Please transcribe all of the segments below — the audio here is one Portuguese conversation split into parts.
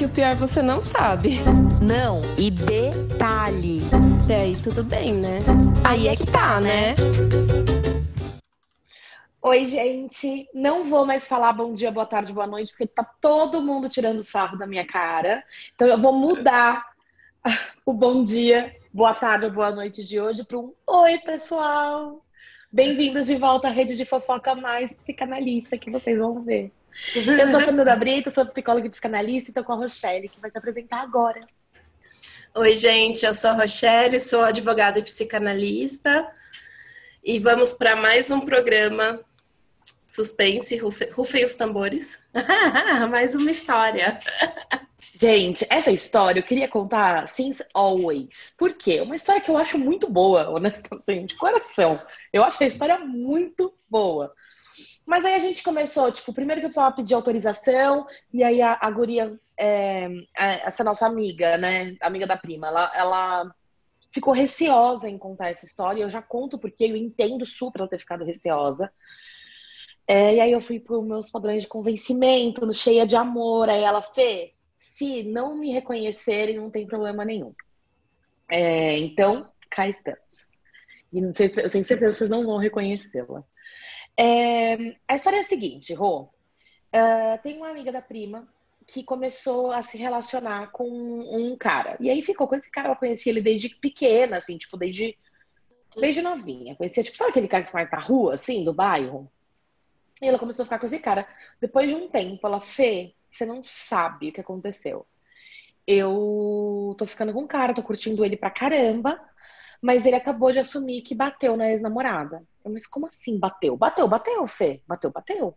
que o pior você não sabe. Não, e detalhe. Até aí tudo bem, né? Aí é que tá, né? Oi, gente. Não vou mais falar bom dia, boa tarde, boa noite, porque tá todo mundo tirando sarro da minha cara. Então eu vou mudar o bom dia, boa tarde ou boa noite de hoje para um oi, pessoal. Bem-vindos de volta à rede de fofoca mais psicanalista que vocês vão ver. Eu sou a Fernanda Brito, sou psicóloga e psicanalista e tô com a Rochelle, que vai se apresentar agora. Oi, gente, eu sou a Rochelle, sou advogada e psicanalista. E vamos para mais um programa suspense, rufem os tambores. mais uma história. Gente, essa história eu queria contar since always. Por quê? Uma história que eu acho muito boa, honestamente, de coração. Eu acho a história muito boa. Mas aí a gente começou, tipo, primeiro que eu precisava pedir autorização, e aí a, a guria, é, essa nossa amiga, né, amiga da prima, ela, ela ficou receosa em contar essa história. Eu já conto porque eu entendo super ela ter ficado receosa. É, e aí eu fui para meus padrões de convencimento, cheia de amor. Aí ela, Fê, se não me reconhecerem, não tem problema nenhum. É, então, cá estamos. E não sei, eu tenho certeza que vocês não vão reconhecê-la. É, a história é a seguinte, Rô. Uh, tem uma amiga da prima que começou a se relacionar com um cara. E aí ficou com esse cara, ela conhecia ele desde pequena, assim, tipo, desde, desde novinha. Conhecia, tipo, sabe aquele cara que faz na rua, assim, do bairro? E ela começou a ficar com esse cara. Depois de um tempo, ela, Fê, você não sabe o que aconteceu. Eu tô ficando com um cara, tô curtindo ele pra caramba, mas ele acabou de assumir que bateu na ex-namorada. Mas como assim bateu? Bateu, bateu, Fê. Bateu, bateu.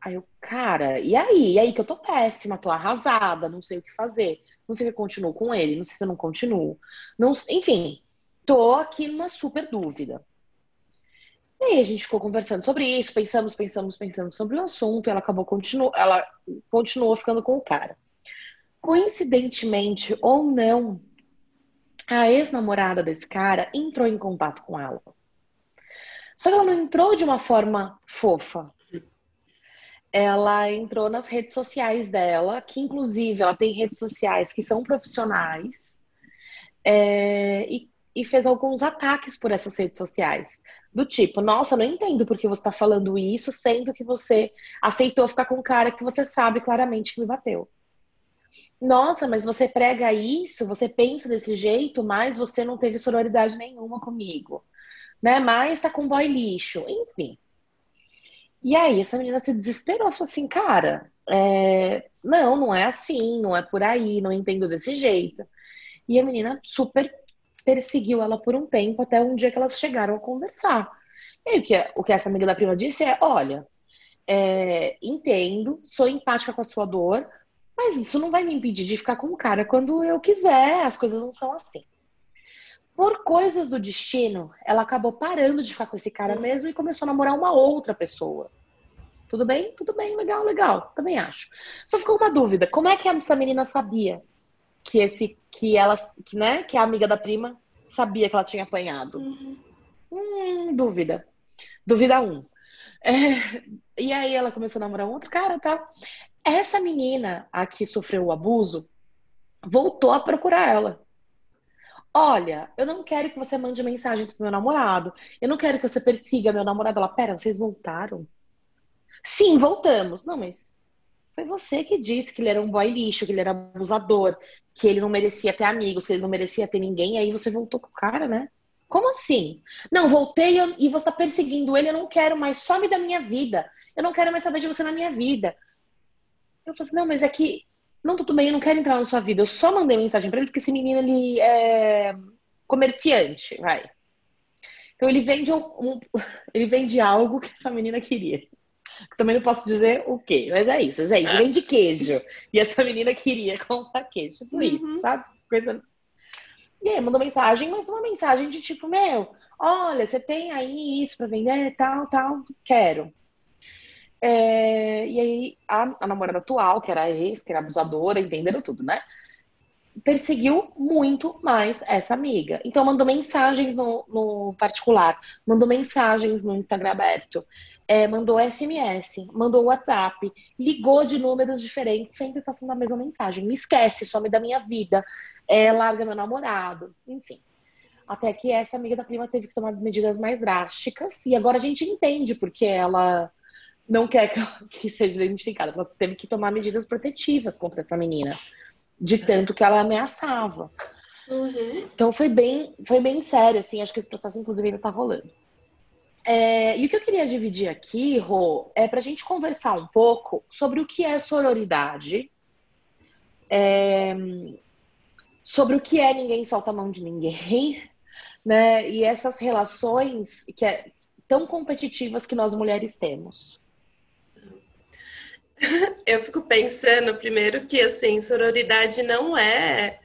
Aí eu, cara, e aí? E aí que eu tô péssima, tô arrasada, não sei o que fazer. Não sei se eu continuo com ele, não sei se eu não continuo. Não, enfim, tô aqui numa super dúvida. E aí a gente ficou conversando sobre isso, pensamos, pensamos, pensamos sobre o assunto, ela acabou continuou, ela continuou ficando com o cara. Coincidentemente ou não, a ex-namorada desse cara entrou em contato com ela. Só que ela não entrou de uma forma fofa. Ela entrou nas redes sociais dela, que inclusive ela tem redes sociais que são profissionais, é, e, e, fez alguns ataques por essas redes sociais. Do tipo, nossa, não entendo por que você está falando isso, sendo que você aceitou ficar com um cara que você sabe claramente que me bateu. Nossa, mas você prega isso, você pensa desse jeito, mas você não teve sororidade nenhuma comigo né? Mas tá com boy lixo, enfim. E aí essa menina se desesperou, falou assim, cara, é... não, não é assim, não é por aí, não entendo desse jeito. E a menina super perseguiu ela por um tempo, até um dia que elas chegaram a conversar. E aí, o que, o que essa amiga da prima disse é, olha, é... entendo, sou empática com a sua dor, mas isso não vai me impedir de ficar com o cara quando eu quiser, as coisas não são assim por coisas do destino, ela acabou parando de ficar com esse cara mesmo e começou a namorar uma outra pessoa. Tudo bem? Tudo bem, legal, legal. Também acho. Só ficou uma dúvida. Como é que essa menina sabia que esse que ela, que, né, que a amiga da prima sabia que ela tinha apanhado? Uhum. Hum, dúvida. Dúvida um. É, e aí ela começou a namorar um outro cara, tá? Essa menina a que sofreu o abuso voltou a procurar ela. Olha, eu não quero que você mande mensagens pro meu namorado. Eu não quero que você persiga meu namorado. Ela, pera, vocês voltaram? Sim, voltamos. Não, mas foi você que disse que ele era um boy lixo, que ele era abusador, que ele não merecia ter amigos, que ele não merecia ter ninguém. E aí você voltou com o cara, né? Como assim? Não, voltei e você tá perseguindo ele. Eu não quero mais. Some da minha vida. Eu não quero mais saber de você na minha vida. Eu falei assim, não, mas é que não, tudo bem, eu não quero entrar na sua vida. Eu só mandei mensagem para ele porque esse menino ele é comerciante, vai. Então ele vende um, ele vende algo que essa menina queria. Também não posso dizer o quê, mas é isso, gente. Vende queijo. E essa menina queria comprar queijo. Tipo uhum. isso, sabe? Coisa. E aí, mandou mensagem, mas uma mensagem de tipo, meu, olha, você tem aí isso para vender, tal, tal, quero. É, e aí a, a, namorada atual, que era ex, que era abusadora, entenderam tudo, né? Perseguiu muito mais essa amiga. Então mandou mensagens no, no particular, mandou mensagens no Instagram aberto. é, mandou SMS, mandou WhatsApp, ligou de números diferentes, sempre passando a mesma mensagem. Me esquece, some da minha vida, é, larga meu namorado, enfim. Até que essa amiga da prima teve que tomar medidas mais drásticas, e agora a gente entende porque ela não quer que, que seja identificada. Ela teve que tomar medidas protetivas contra essa menina, de tanto que ela ameaçava. Uhum. Então foi bem, foi bem sério, assim. Acho que esse processo, inclusive, ainda tá rolando. É, e o que eu queria dividir aqui, Rô, é para a gente conversar um pouco sobre o que é sororidade, é, sobre o que é ninguém solta a mão de ninguém, né? E essas relações que é tão competitivas que nós mulheres temos. Eu fico pensando primeiro que assim, sororidade não é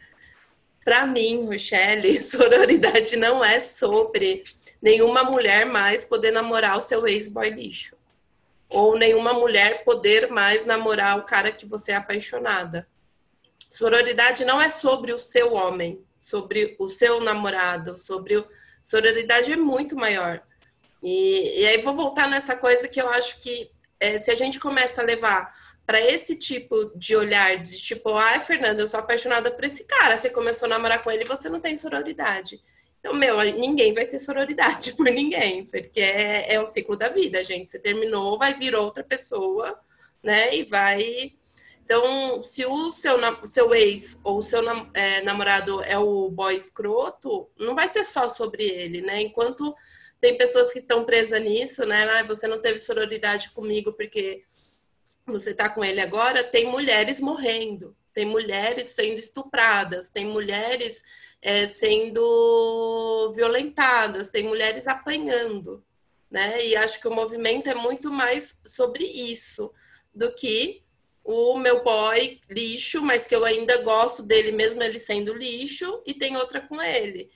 para mim, Rochelle, sororidade não é sobre nenhuma mulher mais poder namorar o seu ex-boy lixo. Ou nenhuma mulher poder mais namorar o cara que você é apaixonada. Sororidade não é sobre o seu homem, sobre o seu namorado, sobre o... Sororidade é muito maior. E, e aí vou voltar nessa coisa que eu acho que é, se a gente começa a levar para esse tipo de olhar, de tipo, ai, Fernanda, eu sou apaixonada por esse cara, você começou a namorar com ele e você não tem sororidade. Então, meu, ninguém vai ter sororidade por ninguém, porque é, é o ciclo da vida, gente. Você terminou, vai vir outra pessoa, né? E vai. Então, se o seu, o seu ex ou o seu é, namorado é o boy escroto, não vai ser só sobre ele, né? Enquanto tem pessoas que estão presas nisso, né? Ah, você não teve sororidade comigo porque você está com ele agora, tem mulheres morrendo, tem mulheres sendo estupradas, tem mulheres é, sendo violentadas, tem mulheres apanhando, né? E acho que o movimento é muito mais sobre isso do que o meu boy lixo, mas que eu ainda gosto dele mesmo ele sendo lixo e tem outra com ele.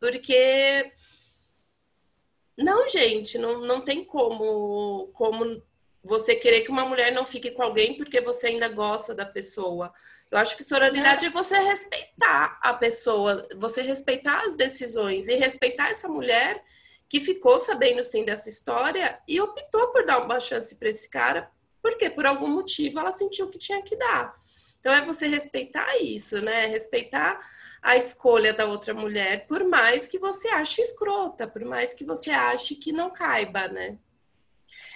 Porque não, gente, não, não tem como como você querer que uma mulher não fique com alguém porque você ainda gosta da pessoa. Eu acho que sororidade é, é você respeitar a pessoa, você respeitar as decisões e respeitar essa mulher que ficou sabendo sim dessa história e optou por dar uma chance para esse cara, porque por algum motivo ela sentiu que tinha que dar. Então é você respeitar isso, né? Respeitar a escolha da outra mulher, por mais que você ache escrota, por mais que você ache que não caiba, né?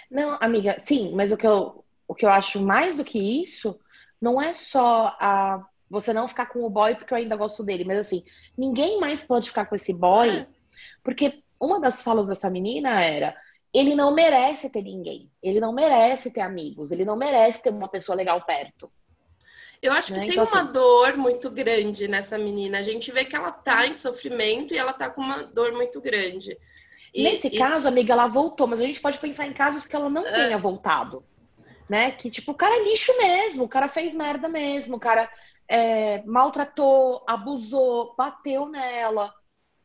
Não, amiga, sim, mas o que eu, o que eu acho mais do que isso não é só a você não ficar com o boy porque eu ainda gosto dele, mas assim, ninguém mais pode ficar com esse boy, é. porque uma das falas dessa menina era ele não merece ter ninguém, ele não merece ter amigos, ele não merece ter uma pessoa legal perto. Eu acho que né? tem então, uma assim... dor muito grande nessa menina. A gente vê que ela tá em sofrimento e ela tá com uma dor muito grande. E, Nesse e... caso, amiga, ela voltou, mas a gente pode pensar em casos que ela não é. tenha voltado. Né? Que, tipo, o cara é lixo mesmo, o cara fez merda mesmo, o cara é, maltratou, abusou, bateu nela.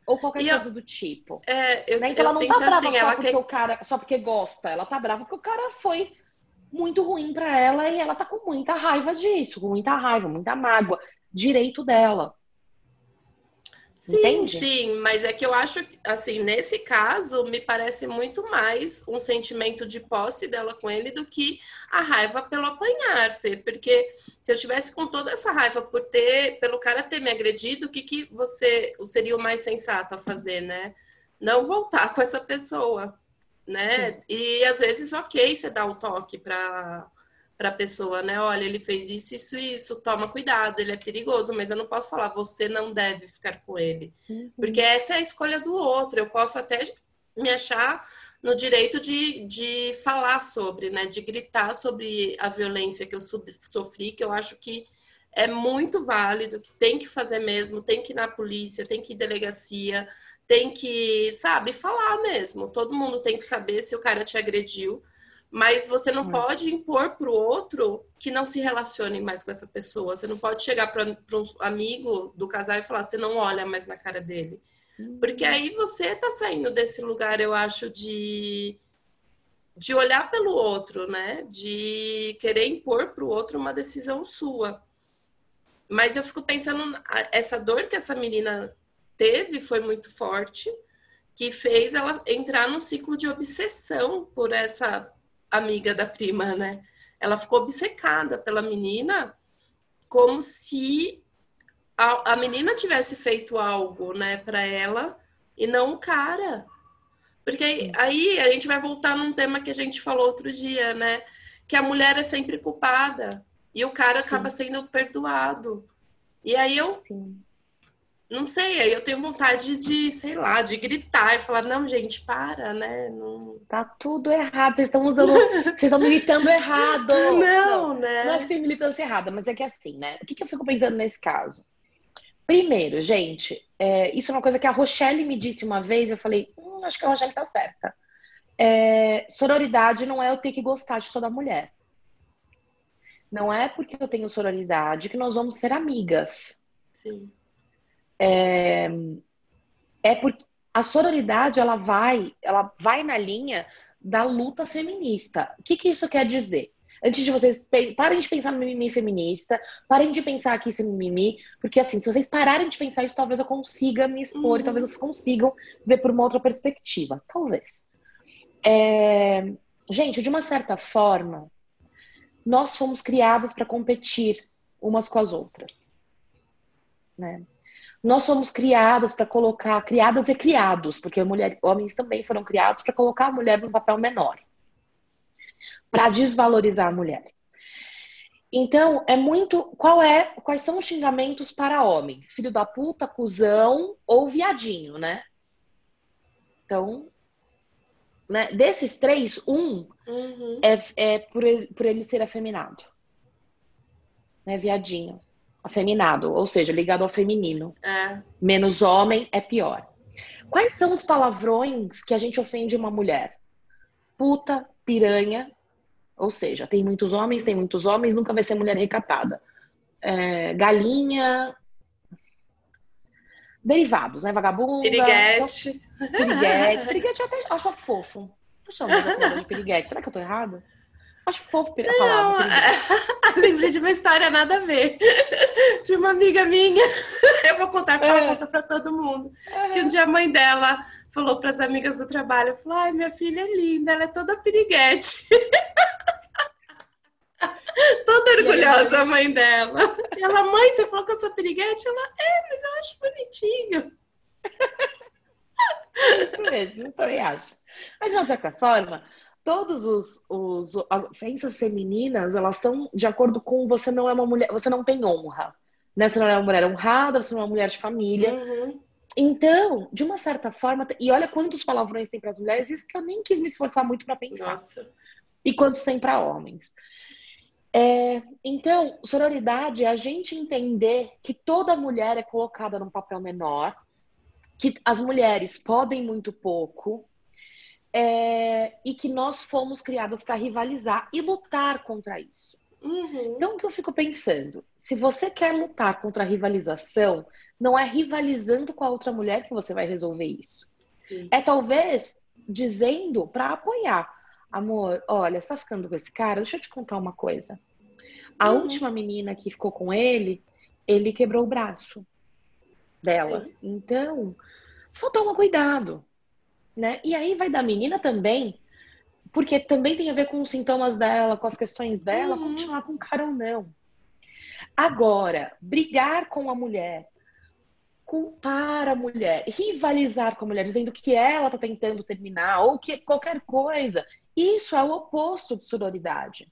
Ou qualquer e coisa eu, do tipo. É, eu, né? Então ela não tá brava assim, só porque quer... o cara, só porque gosta. Ela tá brava porque o cara foi muito ruim para ela e ela tá com muita raiva disso, com muita raiva, muita mágoa. Direito dela. Sim, Entende? sim, mas é que eu acho, assim, nesse caso, me parece muito mais um sentimento de posse dela com ele do que a raiva pelo apanhar, Fê. Porque se eu tivesse com toda essa raiva por ter, pelo cara ter me agredido, o que, que você seria o mais sensato a fazer, né? Não voltar com essa pessoa, né? Sim. E às vezes, ok, você dá um toque para para a pessoa, né? Olha, ele fez isso, isso, isso, toma cuidado, ele é perigoso, mas eu não posso falar, você não deve ficar com ele. Uhum. Porque essa é a escolha do outro. Eu posso até me achar no direito de, de falar sobre, né? De gritar sobre a violência que eu sofri, que eu acho que é muito válido, que tem que fazer mesmo, tem que ir na polícia, tem que ir delegacia, tem que, sabe, falar mesmo. Todo mundo tem que saber se o cara te agrediu mas você não hum. pode impor para o outro que não se relacione mais com essa pessoa. Você não pode chegar para um amigo do casal e falar, você não olha mais na cara dele. Hum. Porque aí você está saindo desse lugar, eu acho, de, de olhar pelo outro, né? De querer impor para o outro uma decisão sua. Mas eu fico pensando, essa dor que essa menina teve foi muito forte que fez ela entrar num ciclo de obsessão por essa amiga da prima, né? Ela ficou obcecada pela menina, como se a, a menina tivesse feito algo, né, para ela e não o cara. Porque aí, aí a gente vai voltar num tema que a gente falou outro dia, né? Que a mulher é sempre culpada e o cara acaba Sim. sendo perdoado. E aí eu Sim. Não sei, aí eu tenho vontade de, sei lá, de gritar e falar, não, gente, para, né? Não... Tá tudo errado, vocês estão usando, vocês estão militando errado. Não, não, né? Não acho que tem militância errada, mas é que assim, né? O que, que eu fico pensando nesse caso? Primeiro, gente, é, isso é uma coisa que a Rochelle me disse uma vez, eu falei, hum, acho que a Rochelle tá certa. É, sororidade não é eu ter que gostar de toda mulher. Não é porque eu tenho sororidade que nós vamos ser amigas. Sim. É, é porque a sororidade ela vai, ela vai na linha da luta feminista. O que, que isso quer dizer? Antes de vocês parem de pensar no mimimi feminista, parem de pensar que isso é mimimi, porque assim, se vocês pararem de pensar isso, talvez eu consiga me expor uhum. talvez vocês consigam ver por uma outra perspectiva. Talvez. É... Gente, de uma certa forma, nós fomos criadas para competir umas com as outras. Né? Nós somos criadas para colocar, criadas e criados, porque mulher, homens também foram criados para colocar a mulher num papel menor para desvalorizar a mulher. Então, é muito. Qual é, quais são os xingamentos para homens? Filho da puta, cuzão ou viadinho, né? Então, né, desses três, um uhum. é, é por, ele, por ele ser afeminado. Né, viadinho. Afeminado, ou seja, ligado ao feminino. É. Menos homem é pior. Quais são os palavrões que a gente ofende uma mulher? Puta, piranha, ou seja, tem muitos homens, tem muitos homens, nunca vai ser mulher recatada. É, galinha. Derivados, né? Vagabunda. Piriguete. Piriguete. Piriguete eu até acho fofo. Deixa eu de piriguete. Será que eu tô errada? Acho fofo a palavra. É... Lembrei de uma história nada a ver. De uma amiga minha. Eu vou contar porque é. ela conta pra todo mundo. É. Que um dia a mãe dela falou para as amigas do trabalho, falou, ai, minha filha é linda, ela é toda piriguete. toda orgulhosa a mãe dela. E ela, mãe, você falou que eu sou piriguete? Ela, é, mas eu acho bonitinho. Isso mesmo, eu também acho. Mas, de uma certa forma, todos os, os as ofensas femininas, elas são de acordo com você não é uma mulher, você não tem honra. Né? Você não é uma mulher honrada, você não é uma mulher de família. Uhum. Então, de uma certa forma, e olha quantos palavrões tem para as mulheres, isso que eu nem quis me esforçar muito para pensar. Nossa. E quantos tem para homens. É, então, sororidade é a gente entender que toda mulher é colocada num papel menor, que as mulheres podem muito pouco, é, e que nós fomos criadas para rivalizar e lutar contra isso. Uhum. Então, o que eu fico pensando? Se você quer lutar contra a rivalização, não é rivalizando com a outra mulher que você vai resolver isso. Sim. É talvez dizendo para apoiar. Amor, olha, você tá ficando com esse cara? Deixa eu te contar uma coisa. A uhum. última menina que ficou com ele, ele quebrou o braço dela. Sim. Então, só toma cuidado, né? E aí vai da menina também porque também tem a ver com os sintomas dela, com as questões dela, uhum. continuar com o cara ou não. Agora, brigar com a mulher, culpar a mulher, rivalizar com a mulher, dizendo que ela está tentando terminar ou que qualquer coisa, isso é o oposto de sororidade.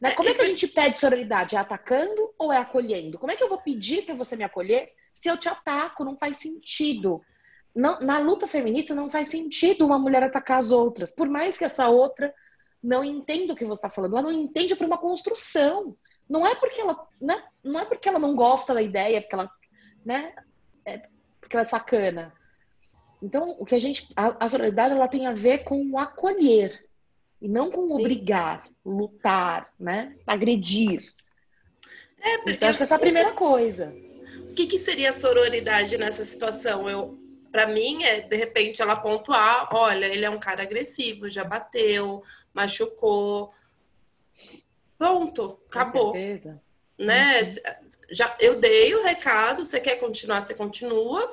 Né? Como é que a gente pede sororidade? É atacando ou é acolhendo? Como é que eu vou pedir para você me acolher se eu te ataco? Não faz sentido. Não, na luta feminista não faz sentido uma mulher atacar as outras, por mais que essa outra não entenda o que você está falando, ela não entende por uma construção. Não é porque ela, né? não é porque ela não gosta da ideia, porque ela, né? É porque ela é sacana. Então, o que a gente, a, a sororidade, ela tem a ver com o acolher e não com obrigar, lutar, né? Agredir. É, porque então, acho que essa é a primeira coisa. O que, que seria sororidade nessa situação? Eu para mim é de repente ela pontuar, olha, ele é um cara agressivo, já bateu, machucou. Pronto, acabou. Com certeza. Né? Uhum. Já eu dei o recado, você quer continuar, você continua.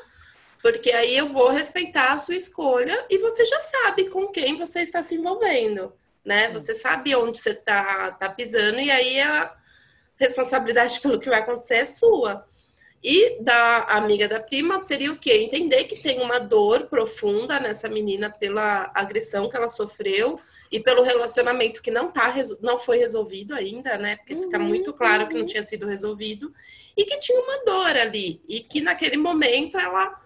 Porque aí eu vou respeitar a sua escolha e você já sabe com quem você está se envolvendo, né? Você sabe onde você está tá pisando e aí a responsabilidade pelo que vai acontecer é sua. E da amiga da prima seria o quê? Entender que tem uma dor profunda nessa menina pela agressão que ela sofreu e pelo relacionamento que não, tá, não foi resolvido ainda, né? Porque fica uhum, muito claro que não tinha sido resolvido e que tinha uma dor ali e que naquele momento ela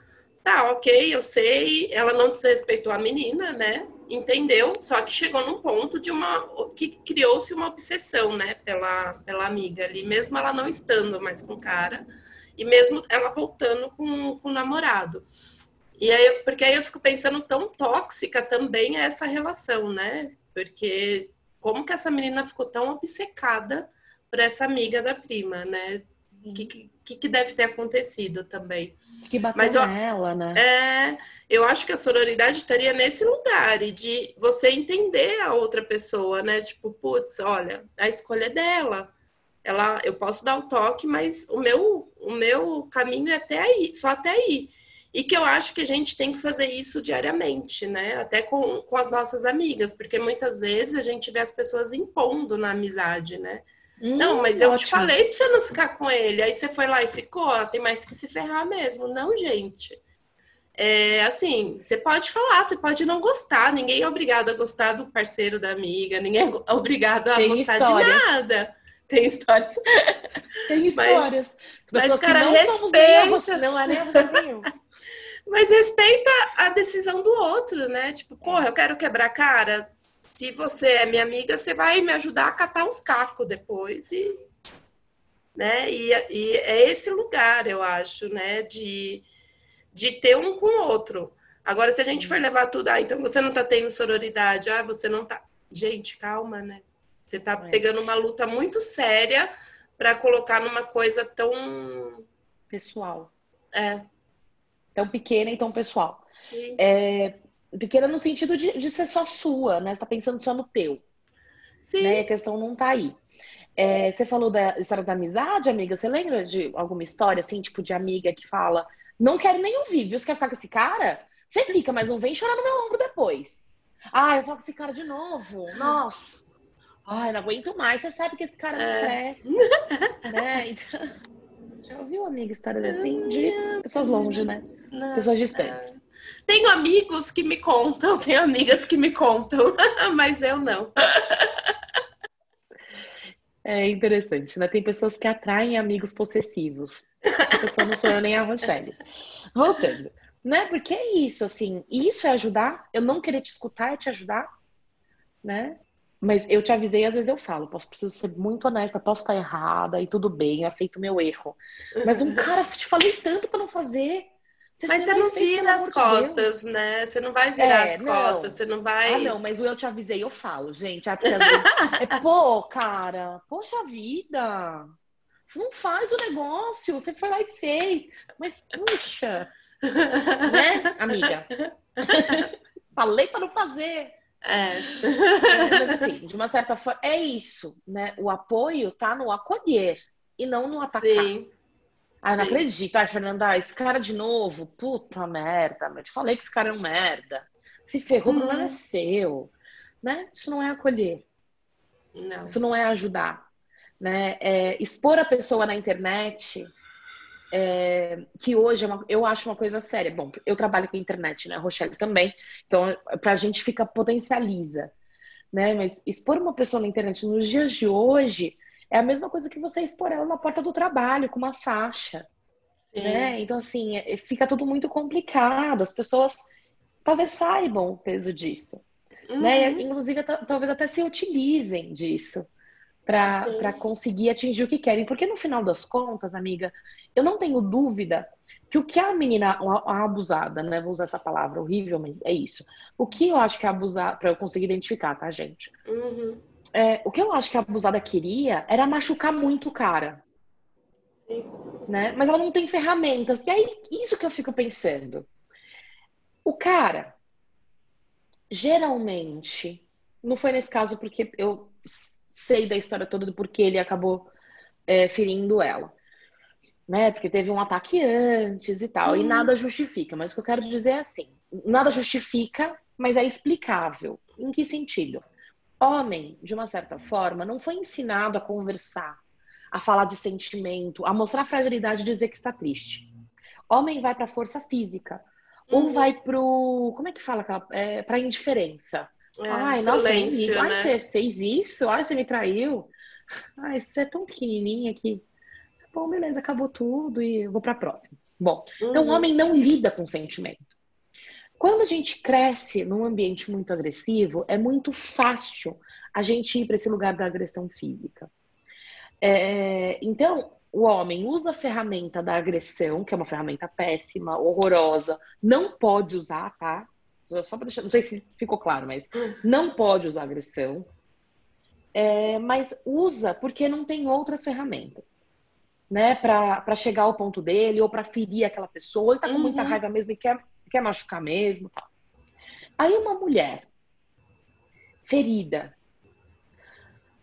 tá, ok, eu sei, ela não desrespeitou a menina, né? Entendeu? Só que chegou num ponto de uma que criou-se uma obsessão, né, pela, pela amiga ali, mesmo ela não estando mais com o cara e mesmo ela voltando com, com o namorado. E aí, porque aí eu fico pensando tão tóxica também é essa relação, né? Porque como que essa menina ficou tão obcecada por essa amiga da prima, né? O que, que, que, deve ter acontecido também? Que bateu Mas eu, nela, né? É, eu acho que a sororidade estaria nesse lugar e de você entender a outra pessoa, né? Tipo, putz, olha, a escolha é dela ela, eu posso dar o toque, mas o meu, o meu caminho é até aí, só até aí. E que eu acho que a gente tem que fazer isso diariamente, né? Até com, com as nossas amigas, porque muitas vezes a gente vê as pessoas impondo na amizade, né? Hum, não, mas eu ótimo. te falei pra você não ficar com ele. Aí você foi lá e ficou, tem mais que se ferrar mesmo. Não, gente. É assim, você pode falar, você pode não gostar, ninguém é obrigado a gostar do parceiro da amiga, ninguém é obrigado a tem gostar história. de nada. Tem histórias. Tem histórias. Mas, mas cara, respeita. Não é Mas respeita a decisão do outro, né? Tipo, porra, eu quero quebrar cara. Se você é minha amiga, você vai me ajudar a catar uns cacos depois e né? E, e, é esse lugar, eu acho, né? De, de ter um com o outro. Agora, se a gente for levar tudo, ah, então você não tá tendo sororidade, ah, você não tá. Gente, calma, né? Você está é. pegando uma luta muito séria para colocar numa coisa tão pessoal. É. Tão pequena e tão pessoal. É, pequena no sentido de, de, ser só sua, né? Você tá pensando só no teu. Sim. Né? A questão não tá aí. É, você falou da história da amizade, amiga. Você lembra de alguma história, assim, tipo, de amiga que fala: Não quero nem ouvir, viu? Você quer ficar com esse cara? Você fica, mas não vem chorar no meu ombro depois. Ah, eu falo com esse cara de novo. Nossa. Ai, não aguento mais. Você sabe que esse cara não é. presta. né? Então, já ouviu, amiga, histórias assim de pessoas longe, né? Não, pessoas distantes. É. Tenho amigos que me contam, tenho amigas que me contam, mas eu não. É interessante, né? Tem pessoas que atraem amigos possessivos. Essa pessoa não sou eu nem a Rochelle. Voltando, né? Porque é isso, assim, isso é ajudar. Eu não querer te escutar é te ajudar, né? Mas eu te avisei, às vezes eu falo, posso preciso ser muito honesta, posso estar errada e tudo bem, eu aceito meu erro. Mas um cara, te falei tanto para não fazer. Você mas você não vira as costas, de né? Você não vai virar é, as não. costas, você não vai. Ah, não, mas o eu te avisei, eu falo, gente. É, é pô, cara, poxa vida. Não faz o negócio, você foi lá e fez. Mas, puxa, né, amiga? Falei para não fazer. É. Mas assim, de uma certa forma, é isso, né? O apoio tá no acolher e não no atacar. Sim. Ah, não Sim. acredito. Ai, Fernanda, esse cara de novo, puta merda, mas te falei que esse cara é um merda. Se ferrou, hum. o problema é seu. Né? Isso não é acolher. Não. Isso não é ajudar. Né? É, expor a pessoa na internet é, que hoje é uma, eu acho uma coisa séria. Bom, eu trabalho com internet, né? A Rochelle também. Então, para a gente fica potencializa, né? Mas expor uma pessoa na internet nos dias de hoje é a mesma coisa que você expor ela na porta do trabalho com uma faixa, Sim. né? Então, assim, é, fica tudo muito complicado. As pessoas talvez saibam o peso disso, né? uhum. né? Inclusive, talvez até se utilizem disso para conseguir atingir o que querem. Porque no final das contas, amiga, eu não tenho dúvida que o que a menina, a abusada, né? Vou usar essa palavra horrível, mas é isso. O que eu acho que a abusada, para eu conseguir identificar, tá, gente? Uhum. É, o que eu acho que a abusada queria era machucar muito o cara. Sim. Né? Mas ela não tem ferramentas. E aí, isso que eu fico pensando. O cara, geralmente, não foi nesse caso porque eu sei da história toda do porquê ele acabou é, ferindo ela. Né? Porque teve um ataque antes e tal, e Uhum. nada justifica. Mas o que eu quero dizer é assim: nada justifica, mas é explicável. Em que sentido? Homem, de uma certa forma, não foi ensinado a conversar, a falar de sentimento, a mostrar fragilidade e dizer que está triste. Homem vai para a força física, ou Uhum. vai pro. Como é que fala? É, pra indiferença. É, Ai, nossa, ligo. Ai, né? você fez isso? Ai, você me traiu? Ai, você é tão pequenininha que. Bom, beleza, acabou tudo e vou pra próxima. Bom, então o Uhum. homem não lida com sentimento. Quando a gente cresce num ambiente muito agressivo, é muito fácil a gente ir para esse lugar da agressão física. É, então, o homem usa a ferramenta da agressão, que é uma ferramenta péssima, horrorosa, não pode usar, tá? Só pra deixar, não sei se ficou claro, mas não pode usar agressão, É, mas usa porque não tem outras ferramentas, né, para chegar ao ponto dele ou para ferir aquela pessoa. Ele tá com muita Uhum. raiva mesmo e quer, quer machucar mesmo, tal. Aí uma mulher ferida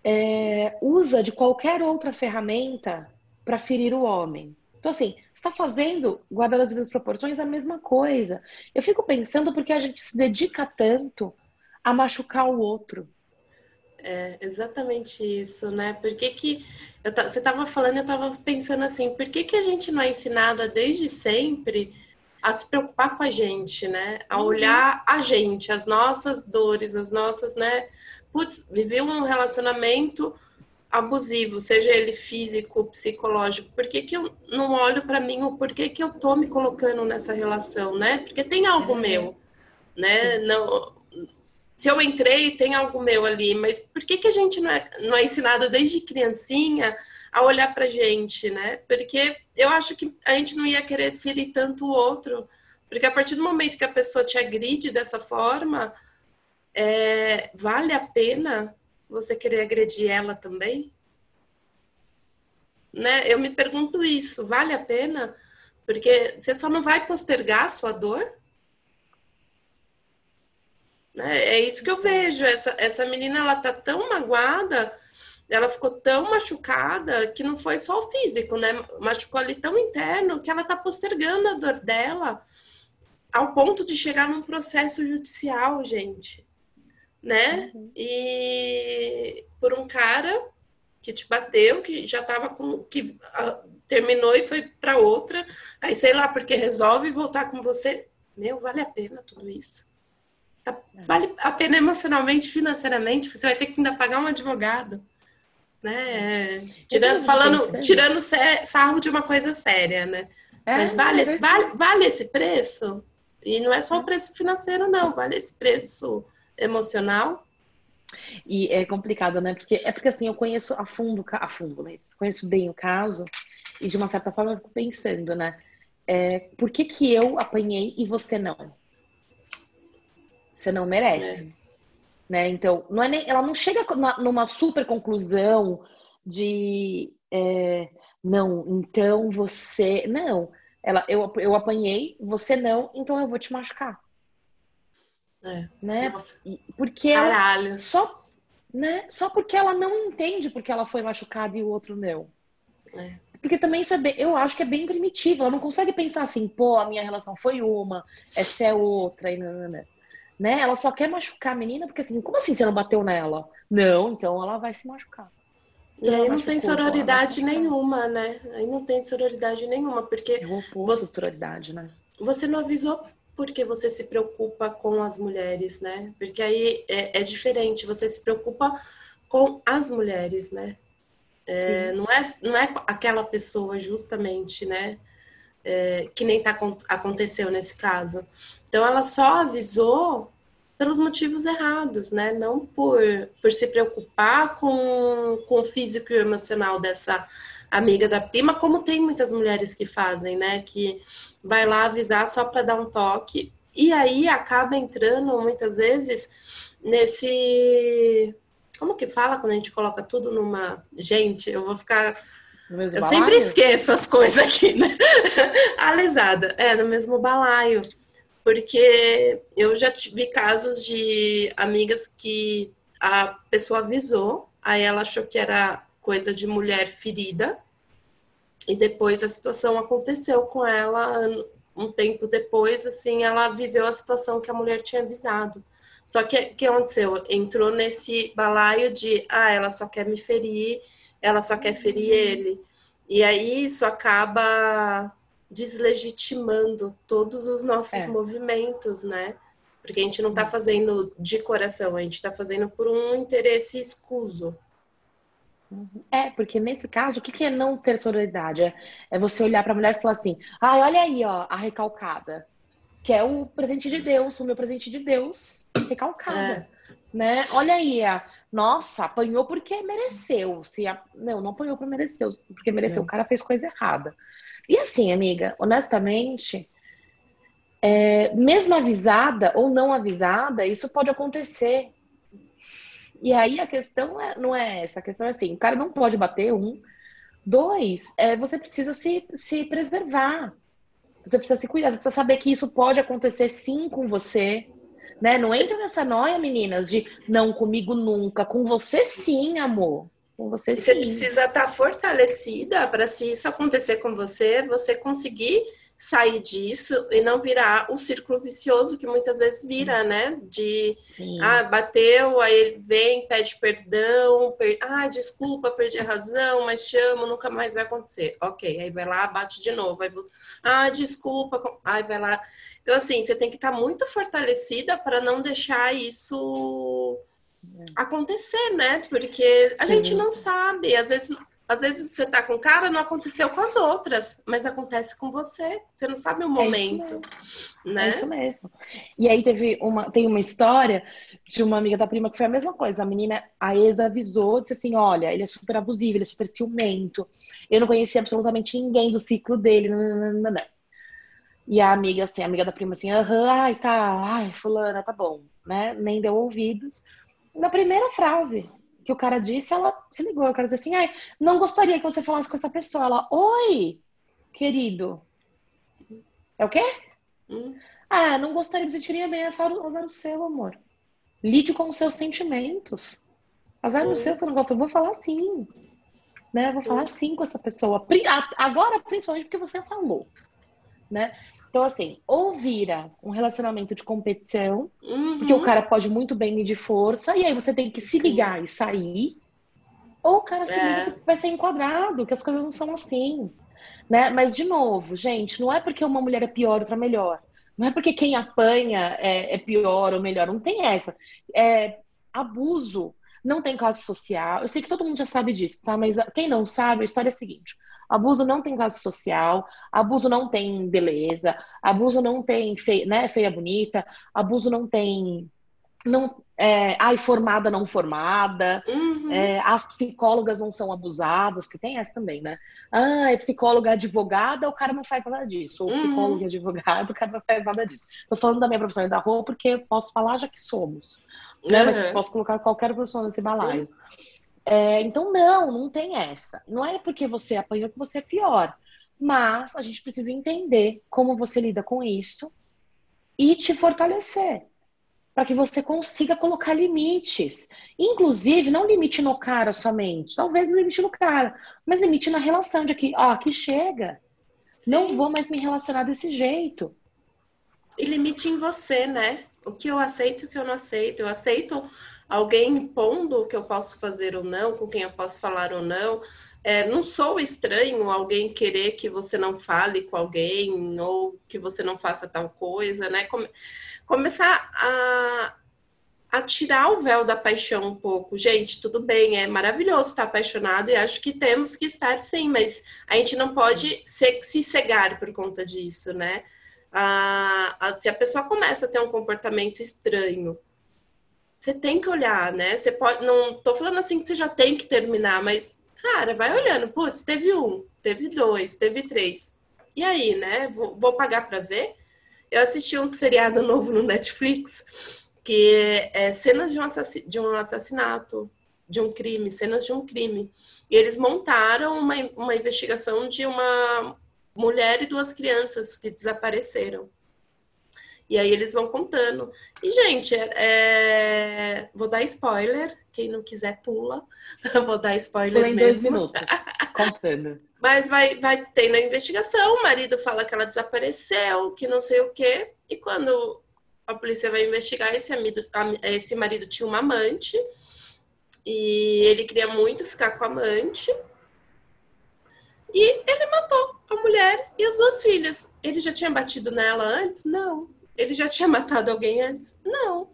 é, usa de qualquer outra ferramenta para ferir o homem. Então, assim, está fazendo, guardando as devidas proporções, a mesma coisa. Eu fico pensando porque a gente se dedica tanto a machucar o outro. É exatamente isso, né? Por que que eu você estava falando, eu estava pensando assim, por que que a gente não é ensinado a, desde sempre a se preocupar com a gente, né? A Uhum. olhar a gente, as nossas dores, as nossas, né? Putz, viver um relacionamento abusivo, seja ele físico, psicológico, por que que eu não olho para mim ou por que que eu tô me colocando nessa relação, né? Porque tem algo É. meu, né? Não, se eu entrei, tem algo meu ali, mas por que, que a gente não é, não é ensinado desde criancinha a olhar pra gente, né? Porque eu acho que a gente não ia querer ferir tanto o outro, porque a partir do momento que a pessoa te agride dessa forma, é, vale a pena você querer agredir ela também? Né? Eu me pergunto isso, vale a pena? Porque você só não vai postergar a sua dor? Né? É isso que eu vejo. Essa, essa menina, ela tá tão magoada, ela ficou tão machucada que não foi só o físico, né? Machucou ali tão interno que ela tá postergando a dor dela ao ponto de chegar num processo judicial, gente. Né? E por um cara que te bateu, que já tava com. que ah, terminou e foi para outra, aí sei lá, porque resolve voltar com você. Meu, vale a pena tudo isso. Tá- vale a pena emocionalmente, financeiramente, você vai ter que ainda pagar um advogado. Né? Tirando, tava falando, tirando sarro de uma coisa séria, né? É, Mas vale, é esse, isso vale, vale esse preço? E não é só o preço financeiro, não. Vale esse preço emocional. E é complicado, né? Porque é porque assim, eu conheço a fundo, a fundo, mas conheço bem o caso, e de uma certa forma eu fico pensando, né? É, por que, que eu apanhei e você não? Você não merece. Né? Então, não é nem, ela não chega numa super conclusão de é, não, então você. Não. Ela, eu, eu apanhei, você não, então eu vou te machucar. É. Né? Nossa, Porque ela, caralho. só, né? Só porque ela não entende porque ela foi machucada e o outro não. É. Porque também isso é bem, eu acho que é bem primitivo. Ela não consegue pensar assim, pô, a minha relação foi uma, essa é outra, e nanana. Né? Ela só quer machucar a menina, porque assim, como assim você não bateu nela? Não, então ela vai se machucar. E aí não tem então sororidade nenhuma, né? Aí não tem sororidade nenhuma, porque É o oposto Você- de sororidade, né? você não avisou porque você se preocupa com as mulheres, né? Porque aí é, é diferente, você se preocupa com as mulheres, né? É, não, é, não é aquela pessoa justamente, né? É, que nem tá, acon- aconteceu nesse caso. Então ela só avisou pelos motivos errados, né? Não por, por se preocupar com, com o físico e o emocional dessa amiga da prima, como tem muitas mulheres que fazem, né? Que vai lá avisar só para dar um toque e aí acaba entrando muitas vezes nesse como que fala quando a gente coloca tudo numa gente eu vou ficar eu balaio? sempre esqueço as coisas aqui né alisada é no mesmo balaio porque eu já tive casos de amigas que a pessoa avisou aí ela achou que era coisa de mulher ferida E depois a situação aconteceu com ela um tempo depois, assim, ela viveu a situação que a mulher tinha avisado. Só que o que aconteceu? Entrou nesse balaio de, ah, ela só quer me ferir, ela só quer ferir ele. E aí isso acaba deslegitimando todos os nossos é. movimentos, né? Porque a gente não está fazendo de coração, a gente está fazendo por um interesse escuso. É, porque nesse caso, o que é não ter sororidade? É, é você olhar para a mulher e falar assim: ah, olha aí, ó, a recalcada, que é o presente de Deus, o meu presente de Deus, recalcada. É. Né? Olha aí, a, nossa, apanhou porque mereceu. Se a, não, não apanhou porque mereceu, porque mereceu. É. O cara fez coisa errada. E assim, amiga, honestamente, é, mesmo avisada ou não avisada, isso pode acontecer. E aí a questão é, não é essa, a questão é assim, o cara não pode bater, um. Dois, é, você precisa se, se preservar. Você precisa se cuidar, você precisa saber que isso pode acontecer sim com você. Né? Não entra nessa noia, meninas, de não comigo nunca. Com você sim, amor. Com você. Você precisa estar fortalecida para se isso acontecer com você, você conseguir sair disso e não virar o círculo vicioso que muitas vezes vira, né? De Sim. ah, bateu, aí ele vem, pede perdão, per... ah, desculpa, perdi a razão, mas chamo, nunca mais vai acontecer. Ok, aí vai lá, bate de novo, aí ah, desculpa, aí vai lá. Então, assim, você tem que estar muito fortalecida para não deixar isso. Acontecer, né? Porque a Sim. gente não sabe, às vezes às vezes você tá com cara, não aconteceu com as outras, mas acontece com você. Você não sabe o momento, é né? É isso mesmo. E aí teve uma, tem uma história de uma amiga da prima que foi a mesma coisa. A menina, a ex avisou, disse assim: olha, ele é super abusivo, ele é super ciumento. Eu não conhecia absolutamente ninguém do ciclo dele. Nananana. E a amiga, assim, a amiga da prima, assim, aham, ai, tá, ai, fulana, tá bom, né? Nem deu ouvidos. Na primeira frase, que o cara disse, ela se ligou. O cara disse assim: ah, não gostaria que você falasse com essa pessoa. Ela, oi, querido. É o quê? Hum. Ah, não gostaria, você tiria bem azar, azar o seu, amor. Lide com os seus sentimentos. Azar hum. o seu, você não gosta. Eu vou falar sim. Né? Eu vou falar sim com essa pessoa. Agora, principalmente porque você falou. Né? Então, assim, ou vira um relacionamento de competição, uhum. porque o cara pode muito bem medir força, e aí você tem que se ligar Sim. e sair, ou o cara se é. vai ser enquadrado, que as coisas não são assim. Né? Mas, de novo, gente, não é porque uma mulher é pior, outra melhor. Não é porque quem apanha é, é pior ou melhor. Não tem essa. É, abuso não tem classe social. Eu sei que todo mundo já sabe disso, tá? Mas quem não sabe, a história é a seguinte: Abuso não tem classe social, abuso não tem beleza, abuso não tem feia, né, feia bonita, abuso não tem não é, ai, formada não formada, uhum. é, as psicólogas não são abusadas, porque tem essa também, né? Ah, é psicóloga advogada, o cara não faz nada disso. Ou uhum. psicólogo advogado, o cara não faz nada disso. Tô falando da minha profissão da rua porque posso falar já que somos. Né? Uhum. Mas posso colocar qualquer pessoa nesse balaio. Sim. É, então, não, não tem essa. Não é porque você apanhou que você é pior. Mas a gente precisa entender como você lida com isso e te fortalecer. Para que você consiga colocar limites. Inclusive, não limite no cara somente. Talvez não limite no cara, mas limite na relação de que, ó, aqui chega. Sim. Não vou mais me relacionar desse jeito. E limite em você, né? O que eu aceito e o que eu não aceito. Eu aceito alguém impondo o que eu posso fazer ou não, com quem eu posso falar ou não. É, não sou estranho alguém querer que você não fale com alguém ou que você não faça tal coisa, né? Come, começar a, a tirar o véu da paixão um pouco. Gente, tudo bem, é maravilhoso estar apaixonado e acho que temos que estar sim, mas a gente não pode se, se cegar por conta disso, né? Ah, se a pessoa começa a ter um comportamento estranho, você tem que olhar, né? Você pode. Não tô falando assim que você já tem que terminar, mas, cara, vai olhando. Putz, teve um, teve dois, teve três. E aí, né? Vou, vou pagar para ver. Eu assisti um seriado novo no Netflix que é, cenas de um, de um assassinato, de um crime, cenas de um crime. E eles montaram uma, uma investigação de uma mulher e duas crianças que desapareceram. E aí eles vão contando. E, gente, é... vou dar spoiler, Quem não quiser, pula. Vou dar spoiler Pula em mesmo. dois minutos, contando. Mas vai, vai ter na investigação, o marido fala que ela desapareceu, que não sei o quê. E quando a polícia vai investigar, esse, amigo, esse marido tinha uma amante. E ele queria muito ficar com a amante. E ele matou a mulher e as duas filhas. Ele já tinha batido nela antes? Não. Ele já tinha matado alguém antes? Não.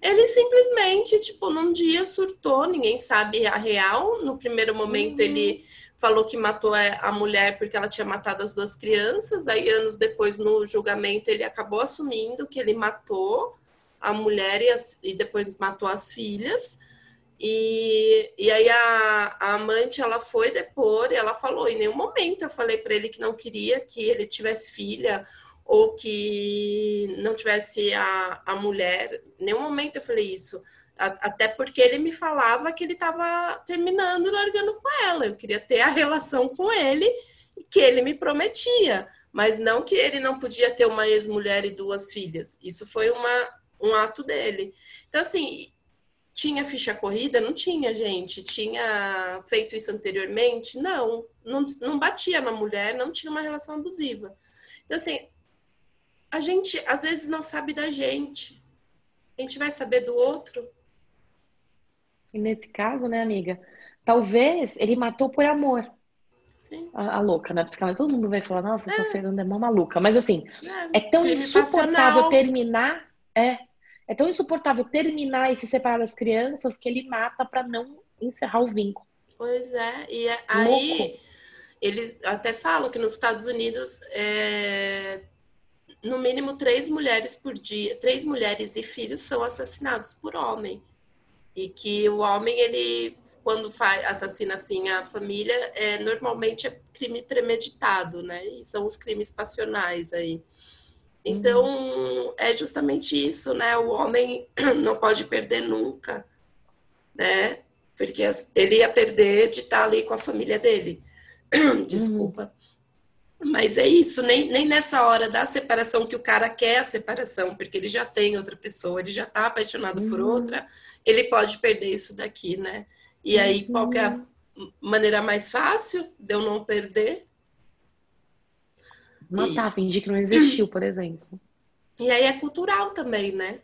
Ele simplesmente, tipo, num dia surtou, ninguém sabe a real. No primeiro momento, uhum. ele falou que matou a mulher porque ela tinha matado as duas crianças. Aí, anos depois, no julgamento, ele acabou assumindo que ele matou a mulher e, as, e depois matou as filhas. E, e aí a, a, amante ela foi depor e ela falou: em nenhum momento eu falei para ele que não queria que ele tivesse filha ou que não tivesse a, a mulher. Nenhum momento eu falei isso. A, até porque ele me falava que ele estava terminando e largando com ela. Eu queria ter a relação com ele que ele me prometia, mas não que ele não podia ter uma ex-mulher e duas filhas. Isso foi uma, um ato dele. Então, assim, tinha ficha corrida? Não tinha, gente. Tinha feito isso anteriormente? Não. Não, não batia na mulher, não tinha uma relação abusiva. Então, assim, a gente às vezes não sabe da gente. A gente vai saber do outro. E nesse caso, né, amiga? Talvez ele matou por amor. Sim. A, a louca, né? Porque todo mundo vai falar, nossa, essa é. Fernanda é mó maluca. Mas assim, é, é tão insuportável terminar. É, é tão insuportável terminar e se separar das crianças que ele mata para não encerrar o vínculo. Pois é, e é, aí Louco. eles até falam que nos Estados Unidos é, no mínimo três mulheres por dia, três mulheres e filhos são assassinados por homem. E que o homem, ele, quando faz, assassina assim a família, é, normalmente é crime premeditado, né? E são os crimes passionais aí. Então, uhum. é justamente isso, né? O homem não pode perder nunca, né? Porque ele ia perder de estar ali com a família dele. Desculpa. Uhum. Mas é isso, nem, nem nessa hora da separação que o cara quer a separação, porque ele já tem outra pessoa, ele já tá apaixonado uhum. por outra, ele pode perder isso daqui, né? E aí, qual é a uhum. maneira mais fácil de eu não perder? Matar, e... fingir que não existiu, por exemplo. E aí é cultural também, né?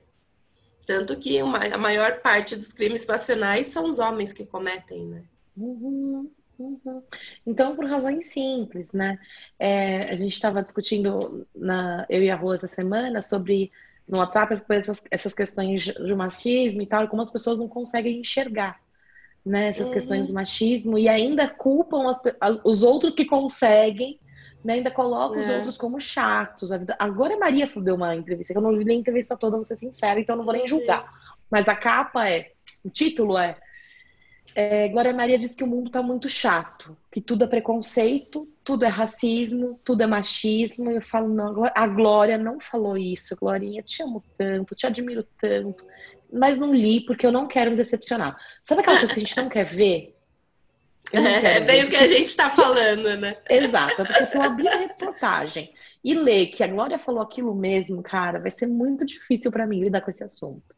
Tanto que uma, a maior parte dos crimes passionais são os homens que cometem, né? Uhum, uhum. Então, por razões simples, né? É, a gente estava discutindo, na, eu e a Rua essa semana, sobre no WhatsApp essas, essas questões de machismo e tal, e como as pessoas não conseguem enxergar né, essas uhum. questões do machismo e ainda culpam as, as, os outros que conseguem né, ainda coloca é. os outros como chatos. Agora a Maria deu uma entrevista, que eu não vi nem a entrevista toda, vou ser sincera, então não vou nem julgar. Mas a capa é, o título é, é Glória Maria diz que o mundo tá muito chato, que tudo é preconceito, tudo é racismo, tudo é machismo. E eu falo, não, a Glória não falou isso, Glorinha, te amo tanto, te admiro tanto, mas não li porque eu não quero me decepcionar. Sabe aquela coisa que a gente não quer ver? É, é bem o que a gente está falando, né? Exato, porque se eu abrir a reportagem e ler que a Glória falou aquilo mesmo, cara, vai ser muito difícil para mim lidar com esse assunto.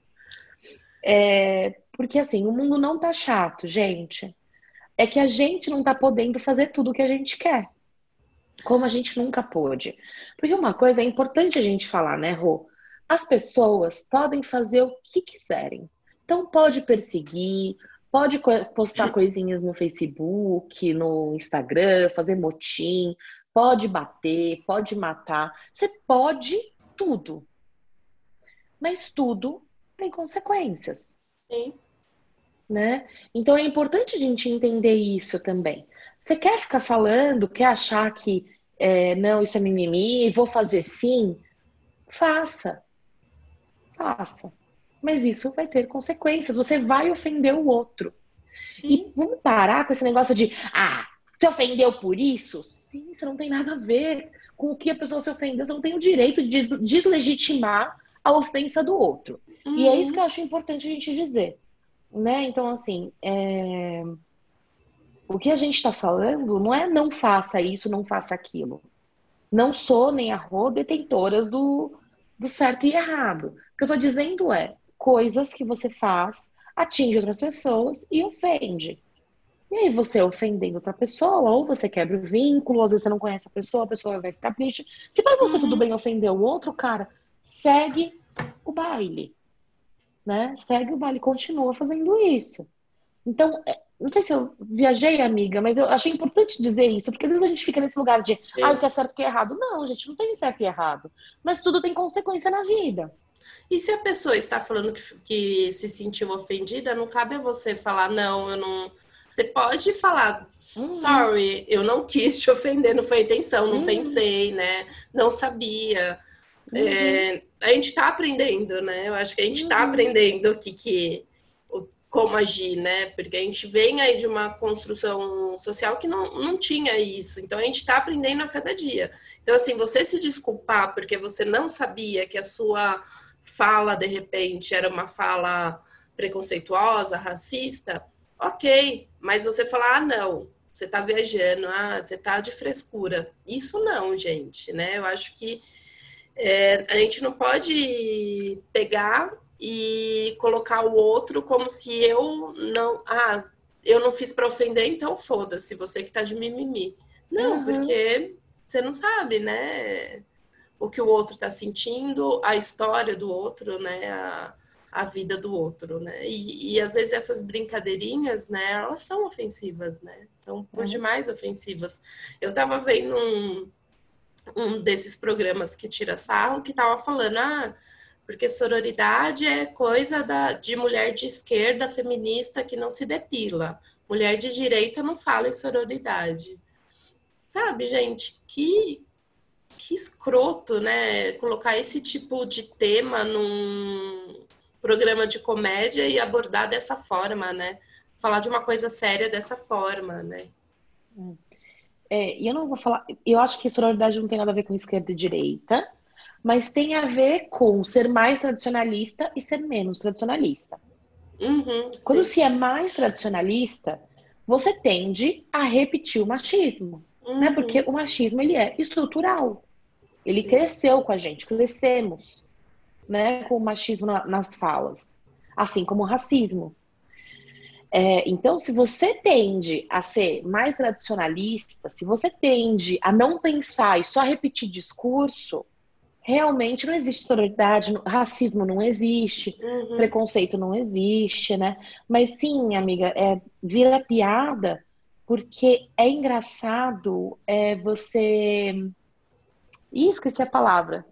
É, porque assim, o mundo não tá chato, gente. É que a gente não tá podendo fazer tudo o que a gente quer. Como a gente nunca pôde. Porque uma coisa é importante a gente falar, né, Rô? As pessoas podem fazer o que quiserem. Então pode perseguir, Pode postar coisinhas no Facebook, no Instagram, fazer motim, pode bater, pode matar. Você pode tudo. Mas tudo tem consequências. Sim. Né? Então é importante a gente entender isso também. Você quer ficar falando, quer achar que é, não, isso é mimimi, vou fazer sim? Faça. Faça mas isso vai ter consequências. Você vai ofender o outro. Sim. E vamos parar com esse negócio de, ah, se ofendeu por isso? Sim, isso não tem nada a ver com o que a pessoa se ofendeu. Você não tem o direito de deslegitimar a ofensa do outro. Uhum. E é isso que eu acho importante a gente dizer. Né? Então, assim, é... o que a gente está falando não é não faça isso, não faça aquilo. Não sou nem a Rô detentoras do, do certo e errado. O que eu estou dizendo é coisas que você faz atinge outras pessoas e ofende. E aí você ofendendo outra pessoa, ou você quebra o vínculo, ou às vezes você não conhece a pessoa, a pessoa vai ficar triste. Se para você uhum. tudo bem ofender o outro, cara, segue o baile. Né? Segue o baile, continua fazendo isso. Então, é, não sei se eu viajei, amiga, mas eu achei importante dizer isso, porque às vezes a gente fica nesse lugar de, é. ah, o que é certo e o que é errado. Não, gente, não tem certo e errado. Mas tudo tem consequência na vida. E se a pessoa está falando que, que se sentiu ofendida, não cabe a você falar, não, eu não. Você pode falar, uhum. sorry, eu não quis te ofender, não foi a intenção, não uhum. pensei, né? Não sabia. Uhum. É, a gente está aprendendo, né? Eu acho que a gente está uhum. aprendendo o que, que como agir, né? Porque a gente vem aí de uma construção social que não, não tinha isso. Então a gente está aprendendo a cada dia. Então, assim, você se desculpar porque você não sabia que a sua fala, de repente, era uma fala preconceituosa, racista, ok. Mas você falar, ah, não, você está viajando, ah, você está de frescura. Isso não, gente, né? Eu acho que é, a gente não pode pegar e colocar o outro como se eu não. Ah, eu não fiz para ofender, então foda-se, você que tá de mimimi. Não, uhum. porque você não sabe, né? O que o outro tá sentindo, a história do outro, né? A, a vida do outro, né? E, e às vezes essas brincadeirinhas, né? Elas são ofensivas, né? São por uhum. demais ofensivas. Eu tava vendo um, um desses programas que tira sarro que tava falando, ah porque sororidade é coisa da, de mulher de esquerda feminista que não se depila. Mulher de direita não fala em sororidade. Sabe, gente, que, que escroto, né? Colocar esse tipo de tema num programa de comédia e abordar dessa forma, né? Falar de uma coisa séria dessa forma, né? É, e eu não vou falar. Eu acho que sororidade não tem nada a ver com esquerda e direita mas tem a ver com ser mais tradicionalista e ser menos tradicionalista. Uhum, Quando sim. se é mais tradicionalista, você tende a repetir o machismo, né? uhum. né? Porque o machismo ele é estrutural. Ele cresceu com a gente, crescemos, né? Com o machismo na, nas falas, assim como o racismo. É, então, se você tende a ser mais tradicionalista, se você tende a não pensar e só repetir discurso, realmente não existe sororidade, racismo não existe, uhum. preconceito não existe, né? Mas sim, amiga, é, vira piada porque é engraçado é, você. Ih, esqueci a palavra.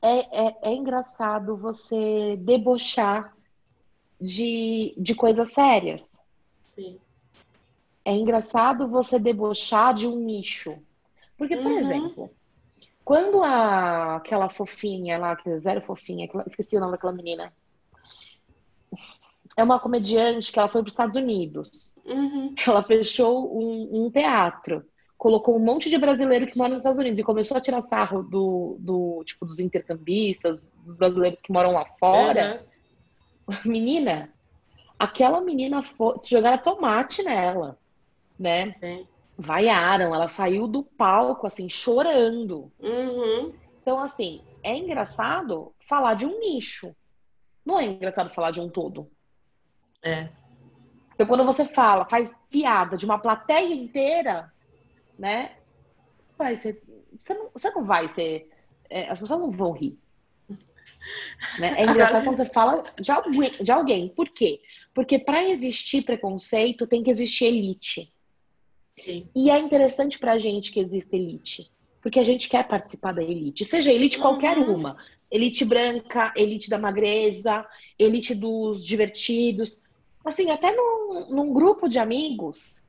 É, é, é engraçado você debochar de, de coisas sérias. Sim. É engraçado você debochar de um nicho. Porque, por uhum. exemplo, quando a, aquela fofinha lá, que zero fofinha, esqueci o nome daquela menina. É uma comediante que ela foi para os Estados Unidos. Uhum. Ela fechou um, um, teatro, colocou um monte de brasileiro que mora nos Estados Unidos e começou a tirar sarro do, do tipo dos intercambistas, dos brasileiros que moram lá fora. Uhum. Menina, aquela menina foi, jogaram tomate nela, né? Sim vaiaram, ela saiu do palco, assim, chorando. Uhum. Então, assim, é engraçado falar de um nicho. Não é engraçado falar de um todo. É. Então, quando você fala, faz piada de uma plateia inteira, né? Vai ser, você, não, você não vai ser. É, as pessoas não vão rir. Né? É engraçado quando você fala de alguém, de alguém. Por quê? Porque para existir preconceito tem que existir elite. Sim. E é interessante pra gente que existe elite. Porque a gente quer participar da elite. Seja elite uhum. qualquer uma. Elite branca, elite da magreza, elite dos divertidos. Assim, até num, num grupo de amigos,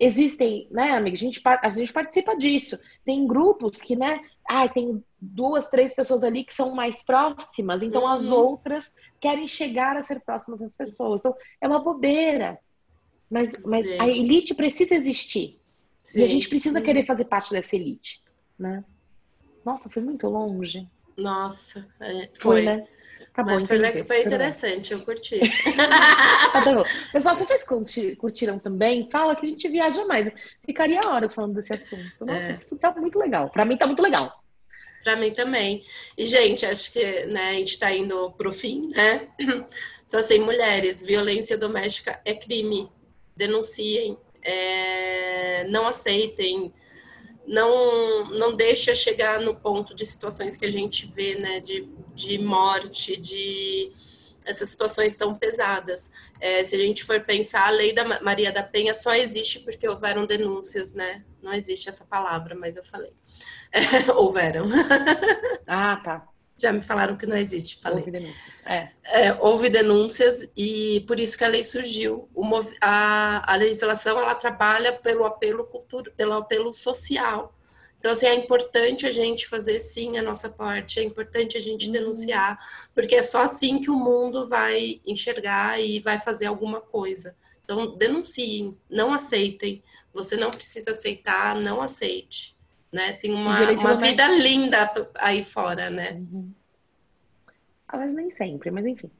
existem, né, amigos? A gente, a gente participa disso. Tem grupos que, né, ah, tem duas, três pessoas ali que são mais próximas, então uhum. as outras querem chegar a ser próximas das pessoas. Então, é uma bobeira. Mas, mas a elite precisa existir. Sim. E a gente precisa Sim. querer fazer parte dessa elite, né? Nossa, foi muito longe. Nossa, é, foi. foi. né? Tá Mas foi, foi, interessante, eu curti. Pessoal, se vocês curtiram também, fala que a gente viaja mais. Ficaria horas falando desse assunto. Nossa, é. isso tá muito legal. Para mim tá muito legal. Para mim também. E, gente, acho que né, a gente está indo pro fim, né? Então, assim, mulheres, violência doméstica é crime. Denunciem, é, não aceitem, não, não deixa chegar no ponto de situações que a gente vê, né, de, de morte, de essas situações tão pesadas. É, se a gente for pensar, a lei da Maria da Penha só existe porque houveram denúncias, né? Não existe essa palavra, mas eu falei. É, houveram. Ah, tá. Já me falaram que não existe, falei. Houve denúncias. É. É, houve denúncias e por isso que a lei surgiu. A, a legislação ela trabalha pelo apelo cultural, pelo apelo social. Então, assim, é importante a gente fazer sim a nossa parte, é importante a gente uhum. denunciar, porque é só assim que o mundo vai enxergar e vai fazer alguma coisa. Então, denunciem, não aceitem. Você não precisa aceitar, não aceite. Né? Tem uma, uma vida linda aí fora, né? Uhum. Mas nem sempre, mas enfim.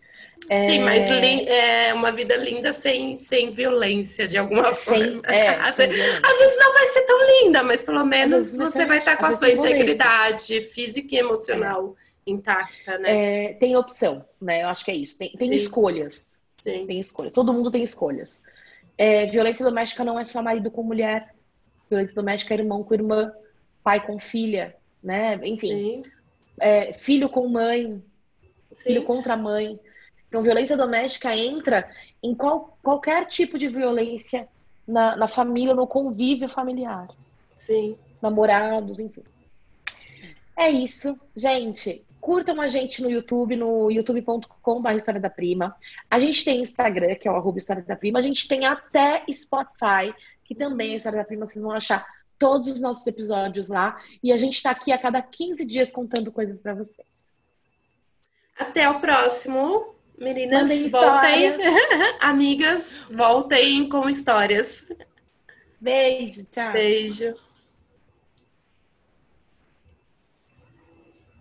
É... Sim, mas é uma vida linda sem, sem violência, de alguma sem, forma. É, às, vezes, às, vezes, não vai ser tão linda, mas pelo menos você vai estar com a sua integridade física e emocional é. intacta, né? É, tem opção, né? Eu acho que é isso. Tem, tem escolhas. Sim. Tem escolhas. Todo mundo tem escolhas. É, violência doméstica não é só marido com mulher. Violência doméstica é irmão com irmã, pai com filha, né? Enfim. É, filho com mãe, Sim. filho contra mãe. Então, violência doméstica entra em qual, qualquer tipo de violência na, na família, no convívio familiar. Sim. Namorados, enfim. É isso, gente. Curtam a gente no YouTube, no youtube.com.br História da Prima. A gente tem Instagram, que é o arroba História da Prima. A gente tem até Spotify, que também é História da Prima. Vocês vão achar todos os nossos episódios lá. E a gente está aqui a cada 15 dias contando coisas para vocês. Até o próximo. Meninas, voltem. Amigas, voltem com histórias. Beijo, tchau. Beijo.